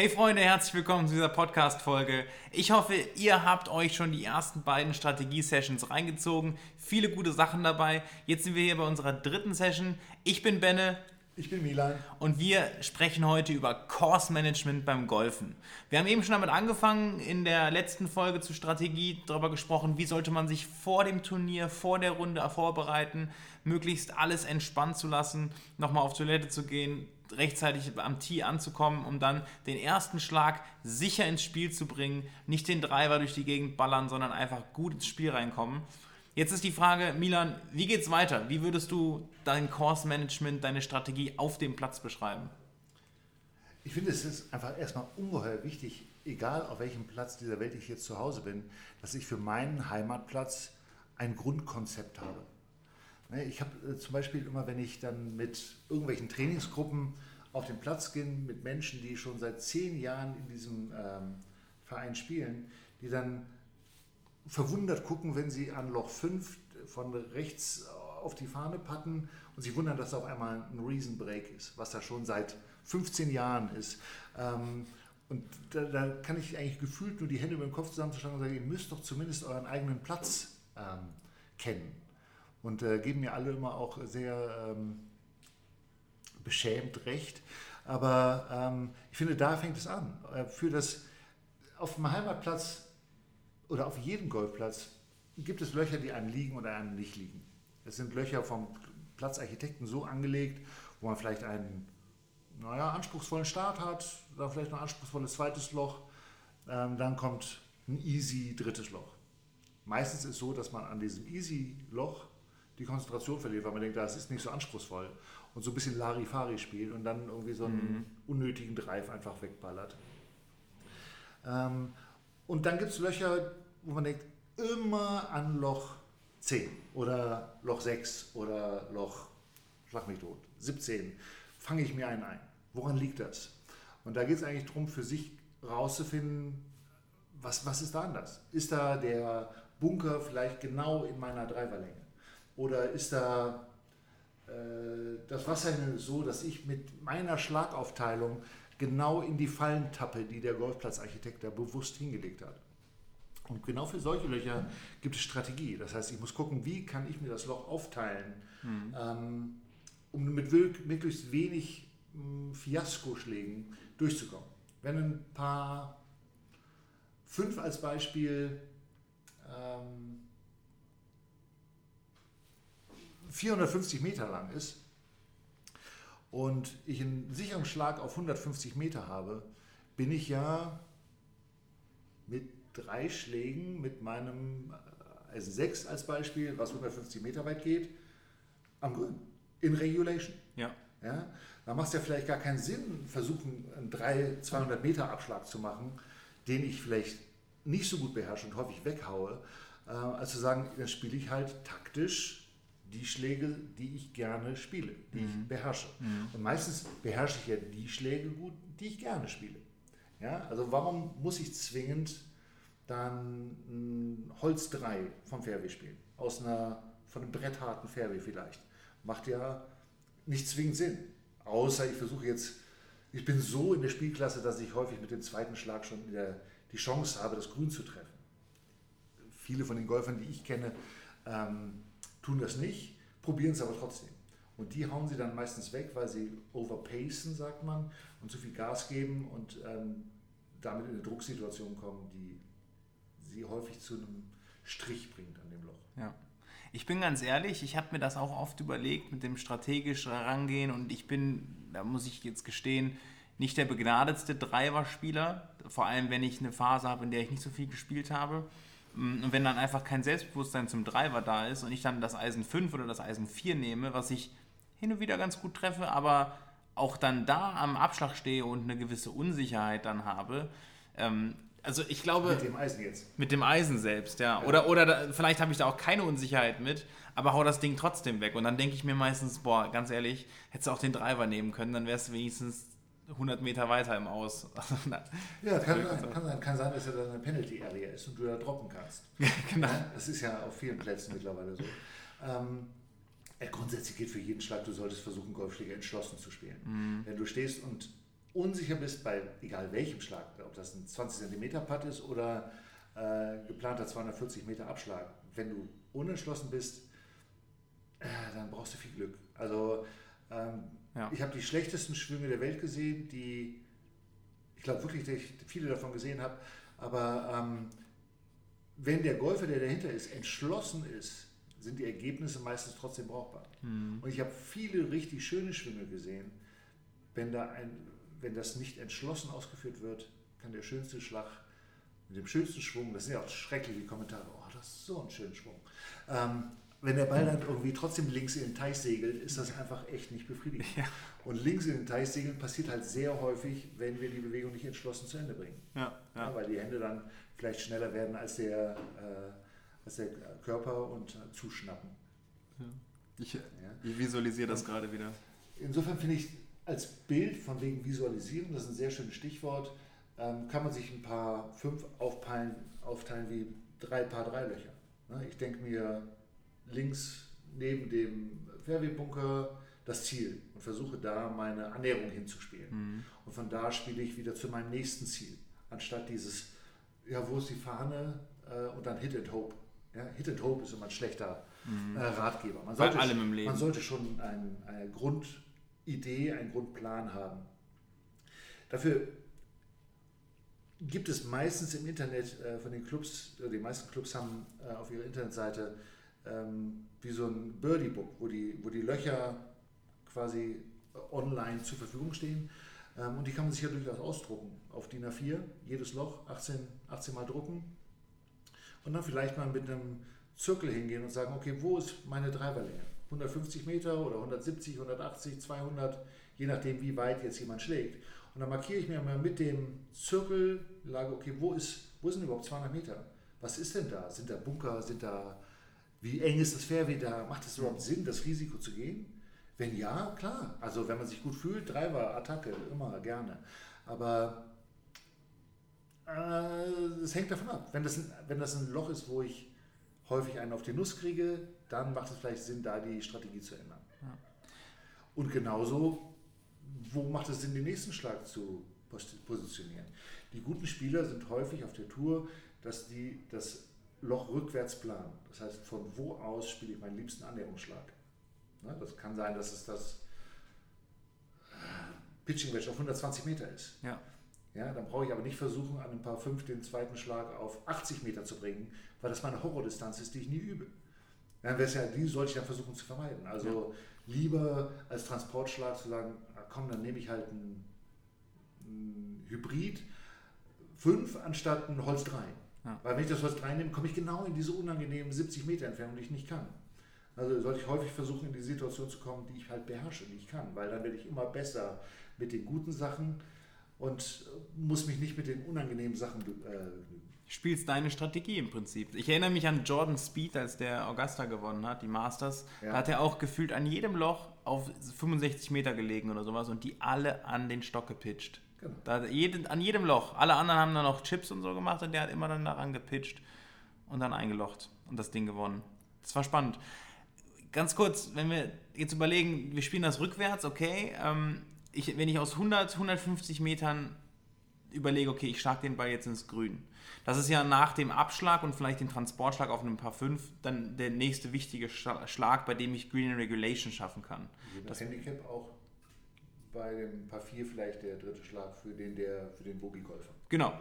Hey Freunde, herzlich willkommen zu dieser Podcast-Folge. Ich hoffe, ihr habt euch schon die ersten beiden Strategie-Sessions reingezogen. Viele gute Sachen dabei. Jetzt sind wir hier bei unserer dritten Session. Ich bin Benne. Ich bin Milan. Und wir sprechen heute über Course Management beim Golfen. Wir haben eben schon damit angefangen, in der letzten Folge zur Strategie darüber gesprochen, wie sollte man sich vor dem Turnier, vor der Runde vorbereiten, möglichst alles entspannt zu lassen, nochmal auf Toilette zu gehen, rechtzeitig am Tee anzukommen, um dann den ersten Schlag sicher ins Spiel zu bringen, nicht den Driver durch die Gegend ballern, sondern einfach gut ins Spiel reinkommen. Jetzt ist die Frage, Milan, wie geht's weiter? Wie würdest du dein Course Management, deine Strategie auf dem Platz beschreiben? Ich finde, es ist einfach erstmal ungeheuer wichtig, egal auf welchem Platz dieser Welt ich jetzt zu Hause bin, dass ich für meinen Heimatplatz ein Grundkonzept habe. Ne, ich habe äh, zum Beispiel immer, wenn ich dann mit irgendwelchen Trainingsgruppen auf den Platz gehe, mit Menschen, die schon seit zehn Jahren in diesem ähm, Verein spielen, die dann verwundert gucken, wenn sie an Loch 5 von rechts auf die Fahne patten und sie wundern, dass da auf einmal ein Reason Break ist, was da schon seit 15 Jahren ist. Ähm, und da, da, kann ich eigentlich gefühlt nur die Hände über den Kopf zusammenzuschlagen und sagen, ihr müsst doch zumindest euren eigenen Platz ähm, kennen und äh, geben mir alle immer auch sehr ähm, beschämt recht. Aber ähm, ich finde, da fängt es an. Äh, für das, auf dem Heimatplatz oder auf jedem Golfplatz gibt es Löcher, die einem liegen oder einem nicht liegen. Es sind Löcher vom Platzarchitekten so angelegt, wo man vielleicht einen naja, anspruchsvollen Start hat, dann vielleicht ein anspruchsvolles zweites Loch, ähm, dann kommt ein easy drittes Loch. Meistens ist es so, dass man an diesem easy Loch die Konzentration verliert, weil man denkt, das ist nicht so anspruchsvoll und so ein bisschen Larifari spielt und dann irgendwie so einen mhm. unnötigen Drive einfach wegballert. Ähm, und dann gibt es Löcher, wo man denkt, immer an Loch 10 oder Loch 6 oder Loch, schlag mich tot, 17, fange ich mir einen ein. Woran liegt das? Und da geht es eigentlich darum, für sich rauszufinden, was, was ist da anders? Ist da der Bunker vielleicht genau in meiner Driverlänge? Oder ist da äh, das Wasser so, dass ich mit meiner Schlagaufteilung genau in die Fallen tappe, die der Golfplatzarchitekt da bewusst hingelegt hat? Und genau für solche Löcher gibt es Strategie. Das heißt, ich muss gucken, wie kann ich mir das Loch aufteilen, mhm. ähm, um mit möglichst wenig ähm, Fiaskoschlägen durchzukommen. Wenn ein paar, fünf als Beispiel, ähm, 450 Meter lang ist und ich einen sicheren Schlag auf 150 Meter habe, bin ich ja mit drei Schlägen mit meinem Eisen 6 als Beispiel, was 150 Meter weit geht, am Grün. In Regulation. Ja. ja. Da macht es ja vielleicht gar keinen Sinn, versuchen, einen 300, 200 Meter Abschlag zu machen, den ich vielleicht nicht so gut beherrsche und häufig weghaue, äh, als zu sagen, dann spiele ich halt taktisch die Schläge, die ich gerne spiele, die mhm. ich beherrsche. Mhm. Und meistens beherrsche ich ja die Schläge gut, die ich gerne spiele. Ja, also warum muss ich zwingend dann Holz 3 vom Fairway spielen? Aus einer, von einem brettharten Fairway vielleicht. Macht ja nicht zwingend Sinn. Außer ich versuche jetzt, ich bin so in der Spielklasse, dass ich häufig mit dem zweiten Schlag schon der, die Chance habe, das Grün zu treffen. Viele von den Golfern, die ich kenne, ähm, tun das nicht, probieren es aber trotzdem. Und die hauen sie dann meistens weg, weil sie overpacen, sagt man, und zu viel Gas geben und ähm, damit in eine Drucksituation kommen, die sie häufig zu einem Strich bringt an dem Loch. Ja. Ich bin ganz ehrlich, ich habe mir das auch oft überlegt mit dem strategisch herangehen und ich bin, da muss ich jetzt gestehen, nicht der begnadetste Driver-Spieler, vor allem wenn ich eine Phase habe, in der ich nicht so viel gespielt habe. Mm, und wenn dann einfach kein Selbstbewusstsein zum Driver da ist und ich dann das Eisen 5 oder das Eisen 4 nehme, was ich hin und wieder ganz gut treffe, aber auch dann da am Abschlag stehe und eine gewisse Unsicherheit dann habe. Ähm, also ich glaube. Mit dem Eisen jetzt. Mit dem Eisen selbst, ja. ja. Oder, oder da, vielleicht habe ich da auch keine Unsicherheit mit, aber hau das Ding trotzdem weg. Und dann denke ich mir meistens, boah, ganz ehrlich, hättest du auch den Driver nehmen können, dann wärst du wenigstens 100 Meter weiter im Aus. ja, kann, kann, kann, sein, dass er dann eine Penalty Area ist und du da droppen kannst. genau. Das ist ja auf vielen Plätzen mittlerweile so. Ähm, grundsätzlich gilt für jeden Schlag, du solltest versuchen, Golfschläger entschlossen zu spielen. Mhm. Wenn du stehst und unsicher bist bei egal welchem Schlag, ob das ein 20 cm Putt ist oder äh, geplanter 240 Meter Abschlag, wenn du unentschlossen bist, äh, dann brauchst du viel Glück. Also ähm, ja. ich habe die schlechtesten Schwünge der Welt gesehen, die ich glaube wirklich, dass ich viele davon gesehen habe, aber ähm, wenn der Golfer, der dahinter ist, entschlossen ist, sind die Ergebnisse meistens trotzdem brauchbar. Mhm. Und ich habe viele richtig schöne Schwünge gesehen. Wenn, da ein, wenn das nicht entschlossen ausgeführt wird, kann der schönste Schlag mit dem schönsten Schwung, das sind ja auch schreckliche Kommentare, oh, das ist so ein schöner Schwung. Ähm, wenn der Ball dann irgendwie trotzdem links in den Teich segelt, ist das einfach echt nicht befriedigend. Ja. Und links in den Teich segeln passiert halt sehr häufig, wenn wir die Bewegung nicht entschlossen zu Ende bringen. Ja, ja. weil die Hände dann vielleicht schneller werden als der, äh, als der Körper und äh, zuschnappen. Ich, ich, visualisiere das gerade wieder. Insofern finde ich als Bild von wegen Visualisieren, das ist ein sehr schönes Stichwort, ähm, kann man sich ein paar fünf aufteilen, aufteilen wie drei Paar Dreilöcher. Ne? Ich denke mir, links neben dem Fairway-Bunker das Ziel und versuche da meine Annäherung hinzuspielen. Mhm. Und von da spiele ich wieder zu meinem nächsten Ziel, anstatt dieses, ja, wo ist die Fahne äh, und dann Hit and Hope. Ja, Hit and Hope ist immer ein schlechter mhm. äh, Ratgeber. Man sollte, Bei allem im Leben. Man sollte schon ein, eine Grundidee, einen Grundplan haben. Dafür gibt es meistens im Internet äh, von den Clubs, die meisten Clubs haben äh, auf ihrer Internetseite ähm, wie so ein Birdie-Book, wo die, wo die Löcher quasi online zur Verfügung stehen. Ähm, und die kann man sich ja durchaus ausdrucken. Auf DIN A4, jedes Loch 18, 18 Mal drucken. Und dann vielleicht mal mit einem Zirkel hingehen und sagen, okay, wo ist meine Treiberlänge? 150 Meter oder 170, 180, 200, je nachdem, wie weit jetzt jemand schlägt. Und dann markiere ich mir mal mit dem Zirkel, lage, okay, wo, ist, wo sind überhaupt 200 Meter? Was ist denn da? Sind da Bunker? Sind da wie eng ist das Fairway da? Macht es überhaupt Sinn, das Risiko zu gehen? Wenn ja, klar. Also wenn man sich gut fühlt, Driver, Attacke, immer gerne. Aber es äh, hängt davon ab. Wenn das, ein, wenn das ein Loch ist, wo ich häufig einen auf die Nuss kriege, dann macht es vielleicht Sinn, da die Strategie zu ändern. Ja. Und genauso, wo macht es Sinn, den nächsten Schlag zu positionieren? Die guten Spieler sind häufig auf der Tour, dass die das Loch rückwärts planen. Das heißt, von wo aus spiele ich meinen liebsten Annäherungsschlag? Ne, das kann sein, dass es das Pitching Wedge auf 120 Meter ist. Ja. Ja, dann brauche ich aber nicht versuchen, an ein paar fünf den zweiten Schlag auf 80 Meter zu bringen, weil das meine Horrordistanz ist, die ich nie übe. Dann wäre ja, die sollte ich dann versuchen zu vermeiden. Also ja. lieber als Transportschlag zu sagen, komm, dann nehme ich halt ein, ein Hybrid 5 anstatt ein Holz 3. Ja. Weil wenn ich das Holz 3 nehme, komme ich genau in diese unangenehmen 70 Meter Entfernung, die ich nicht kann. Also sollte ich häufig versuchen, in die Situation zu kommen, die ich halt beherrsche, die ich kann, weil dann werde ich immer besser mit den guten Sachen und muss mich nicht mit den unangenehmen Sachen äh, spielst deine Strategie im Prinzip. Ich erinnere mich an Jordan Speed, als der Augusta gewonnen hat, die Masters. Ja. Da hat er auch gefühlt an jedem Loch auf 65 Meter gelegen oder sowas und die alle an den Stock gepitcht. Genau. Da jeden, an jedem Loch. Alle anderen haben dann noch Chips und so gemacht und der hat immer dann daran gepitcht und dann eingelocht und das Ding gewonnen. Das war spannend ganz kurz, wenn wir jetzt überlegen, wir spielen das rückwärts, okay. Ähm, ich, wenn ich aus 100, 150 Metern überlege, okay, ich schlage den Ball jetzt ins Grün. Das ist ja nach dem Abschlag und vielleicht dem Transportschlag auf einem Paar 5 dann der nächste wichtige Schlag, bei dem ich Green Regulation schaffen kann. Das Handicap auch bei dem Paar 4 vielleicht der dritte Schlag für den, der, für den Bogey-Golfer. Genau.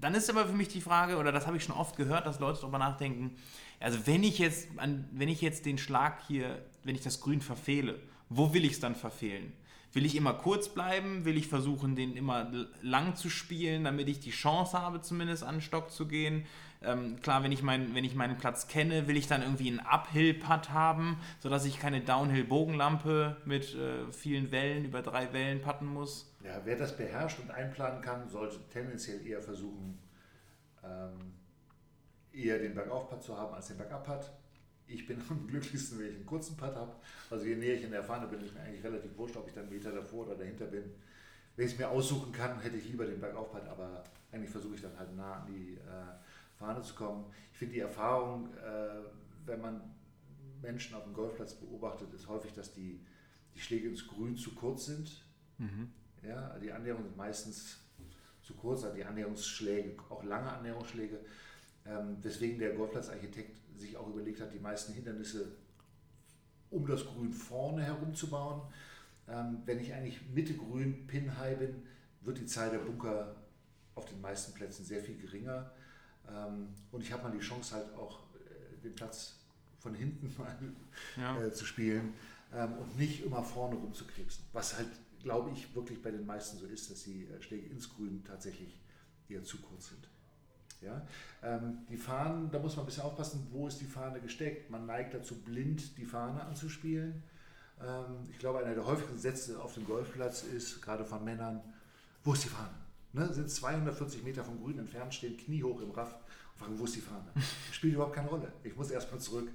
Dann ist aber für mich die Frage, oder das habe ich schon oft gehört, dass Leute darüber nachdenken, also wenn ich jetzt, wenn ich jetzt den Schlag hier, wenn ich das Grün verfehle, wo will ich es dann verfehlen? Will ich immer kurz bleiben? Will ich versuchen, den immer lang zu spielen, damit ich die Chance habe, zumindest an den Stock zu gehen? Ähm, klar, wenn ich, mein, wenn ich meinen Platz kenne, will ich dann irgendwie einen Uphill-Putt haben, sodass ich keine Downhill-Bogenlampe mit äh, vielen Wellen über drei Wellen putten muss. Ja, wer das beherrscht und einplanen kann, sollte tendenziell eher versuchen, ähm, eher den Bergauf-Putt zu haben als den Bergab-Putt. Ich bin am glücklichsten, wenn ich einen kurzen Putt habe. Also je näher ich in der Fahne bin, ist mir eigentlich relativ wurscht, ob ich dann einen Meter davor oder dahinter bin. Wenn ich es mir aussuchen kann, hätte ich lieber den Bergauf-Putt, aber eigentlich versuche ich dann halt nah an die äh, Fahne zu kommen. Ich finde die Erfahrung, äh, wenn man Menschen auf dem Golfplatz beobachtet, ist häufig, dass die, die Schläge ins Grün zu kurz sind. Mhm. Ja, die Annäherungen sind meistens zu kurz, also die Annäherungsschläge, auch lange Annäherungsschläge, ähm, weswegen der Golfplatzarchitekt sich auch überlegt hat, die meisten Hindernisse um das Grün vorne herum zu bauen. Ähm, wenn ich eigentlich Mitte Grün Pin High bin, wird die Zahl der Bunker auf den meisten Plätzen sehr viel geringer. Ähm, und ich habe mal die Chance halt auch äh, den Platz von hinten mal ja. äh, zu spielen ähm, und nicht immer vorne rumzukrebsen. Was halt, glaube ich, wirklich bei den meisten so ist, dass die äh, Schläge ins Grün tatsächlich eher zu kurz sind. Ja? Ähm, die Fahnen, da muss man ein bisschen aufpassen, wo ist die Fahne gesteckt. Man neigt dazu, blind die Fahne anzuspielen. Ähm, ich glaube, einer der häufigsten Sätze auf dem Golfplatz ist, gerade von Männern, wo ist die Fahne? Ne, sind 240 Meter vom Grün entfernt, stehen kniehoch im Raff und fragen, wo ist die Fahne? Spielt überhaupt keine Rolle. Ich muss erstmal zurück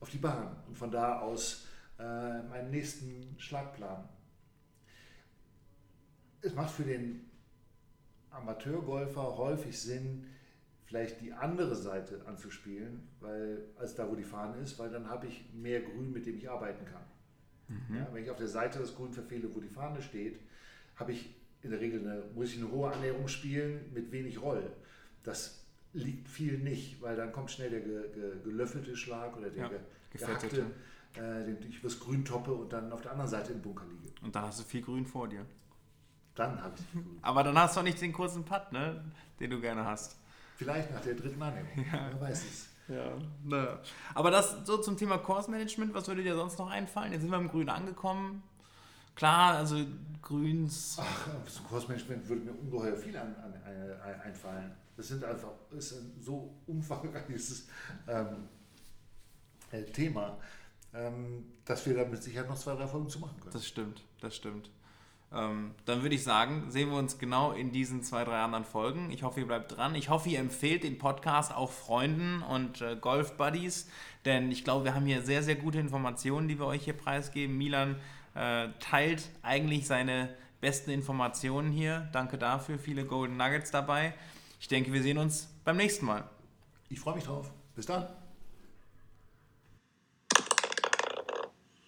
auf die Bahn und von da aus äh, meinen nächsten Schlag planen. Es macht für den Amateurgolfer häufig Sinn, vielleicht die andere Seite anzuspielen, weil, als da, wo die Fahne ist, weil dann habe ich mehr Grün, mit dem ich arbeiten kann. Mhm. Ja, wenn ich auf der Seite das Grün verfehle, wo die Fahne steht, habe ich in der Regel eine, muss ich eine hohe Annäherung spielen mit wenig Roll. Das liegt viel nicht, weil dann kommt schnell der ge, ge, gelöffelte Schlag oder der ja, gehackte, äh, den ich übers Grün toppe und dann auf der anderen Seite im Bunker liege. Und dann hast du viel Grün vor dir. Dann habe ich viel Grün. Aber dann hast du auch nicht den kurzen Putt, ne? den du gerne hast. Vielleicht nach der dritten Annäherung. Ja. Wer weiß es. Ja, naja. Aber das so zum Thema Course Management, was würde dir sonst noch einfallen? Jetzt sind wir im Grün angekommen. Klar, also Grüns. Ach, zum Course Management würde mir ungeheuer viel an, an, an, einfallen. Das sind einfach ist ein so umfangreiches ähm, äh, Thema, ähm, dass wir da mit Sicherheit noch zwei, drei Folgen zu machen können. Das stimmt, das stimmt. Ähm, dann würde ich sagen, sehen wir uns genau in diesen zwei, drei anderen Folgen. Ich hoffe, ihr bleibt dran. Ich hoffe, ihr empfehlt den Podcast auch Freunden und äh, Golf-Buddies, denn ich glaube, wir haben hier sehr, sehr gute Informationen, die wir euch hier preisgeben. Milan äh, teilt eigentlich seine besten Informationen hier. Danke dafür, viele Golden Nuggets dabei. Ich denke, wir sehen uns beim nächsten Mal. Ich freue mich drauf. Bis dann.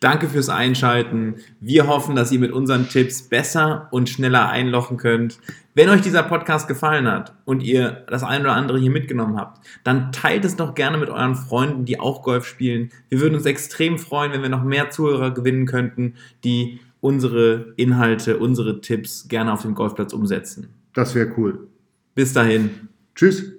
Danke fürs Einschalten. Wir hoffen, dass ihr mit unseren Tipps besser und schneller einlochen könnt. Wenn euch dieser Podcast gefallen hat und ihr das ein oder andere hier mitgenommen habt, dann teilt es doch gerne mit euren Freunden, die auch Golf spielen. Wir würden uns extrem freuen, wenn wir noch mehr Zuhörer gewinnen könnten, die unsere Inhalte, unsere Tipps gerne auf dem Golfplatz umsetzen. Das wäre cool. Bis dahin. Tschüss.